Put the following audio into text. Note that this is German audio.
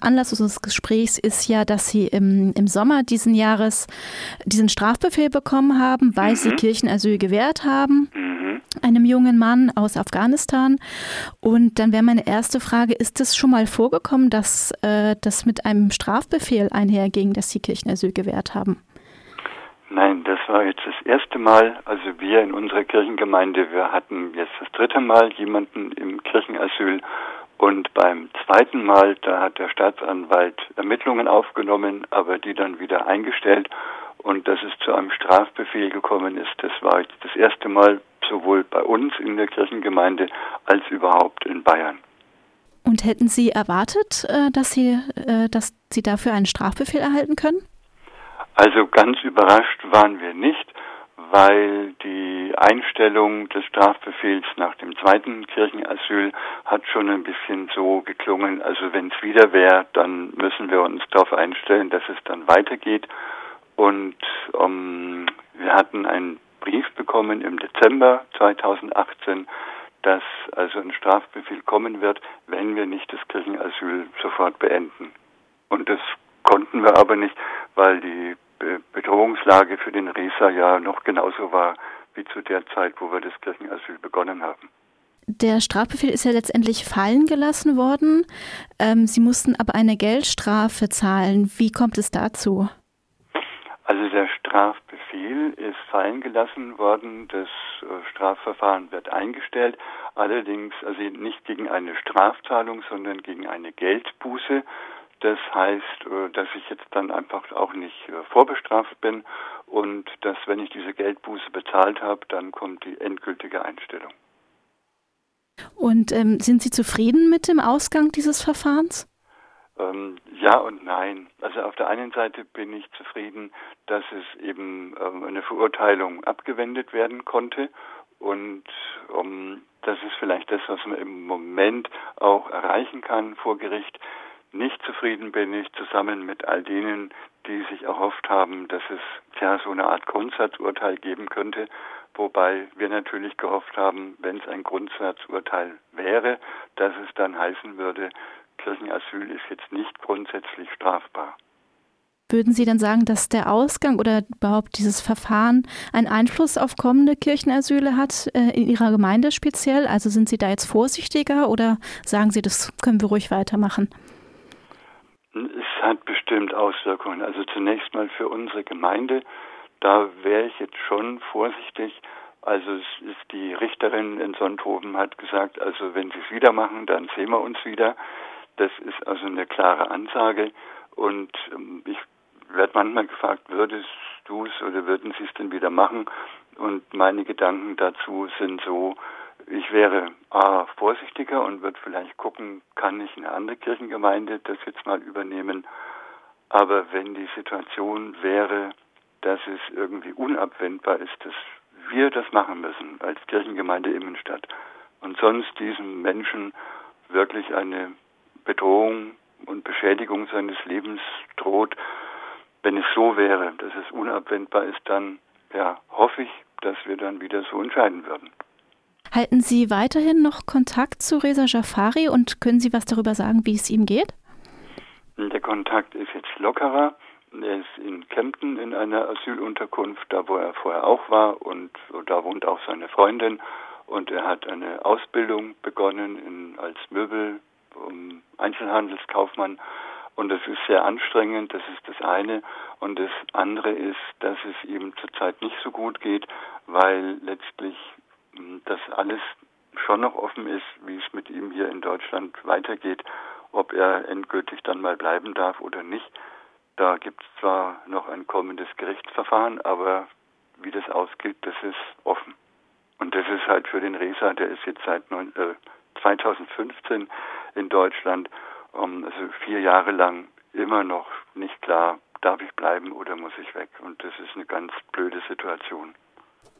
Anlass unseres Gesprächs ist ja, dass Sie im, im Sommer diesen Jahres diesen Strafbefehl bekommen haben, weil mhm. Sie Kirchenasyl gewährt haben. Mhm. Einem jungen Mann aus Afghanistan. Und dann wäre meine erste Frage: Ist es schon mal vorgekommen, dass äh, das mit einem Strafbefehl einherging, dass Sie Kirchenasyl gewährt haben? Nein, das war jetzt das erste Mal. Also wir in unserer Kirchengemeinde, wir hatten jetzt das dritte Mal jemanden im Kirchenasyl und beim zweiten Mal, da hat der Staatsanwalt Ermittlungen aufgenommen, aber die dann wieder eingestellt. Und dass es zu einem Strafbefehl gekommen ist, das war das erste Mal sowohl bei uns in der Kirchengemeinde als überhaupt in Bayern. Und hätten Sie erwartet, äh, dass Sie, äh, dass Sie dafür einen Strafbefehl erhalten können? Also ganz überrascht waren wir nicht weil die Einstellung des Strafbefehls nach dem zweiten Kirchenasyl hat schon ein bisschen so geklungen, also wenn es wieder wäre, dann müssen wir uns darauf einstellen, dass es dann weitergeht. Und ähm, wir hatten einen Brief bekommen im Dezember 2018, dass also ein Strafbefehl kommen wird, wenn wir nicht das Kirchenasyl sofort beenden. Und das konnten wir aber nicht, weil die Bedrohungslage für den Resa ja noch genauso war wie zu der Zeit, wo wir das Kirchenasyl begonnen haben. Der Strafbefehl ist ja letztendlich fallen gelassen worden. Ähm, Sie mussten aber eine Geldstrafe zahlen. Wie kommt es dazu? Also der Strafbefehl ist fallen gelassen worden. Das äh, Strafverfahren wird eingestellt. Allerdings also nicht gegen eine Strafzahlung, sondern gegen eine Geldbuße. Das heißt, äh, dass ich jetzt dann einfach auch nicht äh, vorbestraft bin und dass, wenn ich diese Geldbuße bezahlt habe, dann kommt die endgültige Einstellung. Und ähm, sind Sie zufrieden mit dem Ausgang dieses Verfahrens? Ähm, ja und nein. Also auf der einen Seite bin ich zufrieden, dass es eben ähm, eine Verurteilung abgewendet werden konnte und um, das ist vielleicht das, was man im Moment auch erreichen kann vor Gericht, nicht zufrieden bin ich zusammen mit all denen, die sich erhofft haben, dass es ja so eine Art Grundsatzurteil geben könnte, wobei wir natürlich gehofft haben, wenn es ein Grundsatzurteil wäre, dass es dann heißen würde, Kirchenasyl ist jetzt nicht grundsätzlich strafbar. Würden Sie dann sagen, dass der Ausgang oder überhaupt dieses Verfahren einen Einfluss auf kommende Kirchenasyle hat, äh, in Ihrer Gemeinde speziell? Also sind Sie da jetzt vorsichtiger oder sagen Sie, das können wir ruhig weitermachen? Es hat bestimmt Auswirkungen. Also zunächst mal für unsere Gemeinde, da wäre ich jetzt schon vorsichtig. Also es ist die Richterin in Sonthofen hat gesagt, also wenn sie es wieder machen, dann sehen wir uns wieder. Das ist also eine klare Ansage. Und ähm, ich werde manchmal gefragt, würdest du es oder würden sie es denn wieder machen? Und meine Gedanken dazu sind so, ich wäre A, vorsichtiger und würde vielleicht gucken, kann ich eine andere Kirchengemeinde das jetzt mal übernehmen. Aber wenn die Situation wäre, dass es irgendwie unabwendbar ist, dass wir das machen müssen als Kirchengemeinde Immenstadt und sonst diesem Menschen wirklich eine Bedrohung und Beschädigung seines Lebens droht, wenn es so wäre, dass es unabwendbar ist, dann ja, hoffe ich, dass wir dann wieder so entscheiden würden. Halten Sie weiterhin noch Kontakt zu Reza Jafari und können Sie was darüber sagen, wie es ihm geht? Der Kontakt ist jetzt lockerer. Er ist in Kempten in einer Asylunterkunft, da wo er vorher auch war und da wohnt auch seine Freundin und er hat eine Ausbildung begonnen in, als Möbel um Einzelhandelskaufmann und das ist sehr anstrengend, das ist das eine und das andere ist, dass es ihm zurzeit nicht so gut geht, weil letztlich dass alles schon noch offen ist, wie es mit ihm hier in Deutschland weitergeht, ob er endgültig dann mal bleiben darf oder nicht. Da gibt es zwar noch ein kommendes Gerichtsverfahren, aber wie das ausgeht, das ist offen. Und das ist halt für den Resa, der ist jetzt seit neun, äh, 2015 in Deutschland, um, also vier Jahre lang immer noch nicht klar, darf ich bleiben oder muss ich weg. Und das ist eine ganz blöde Situation.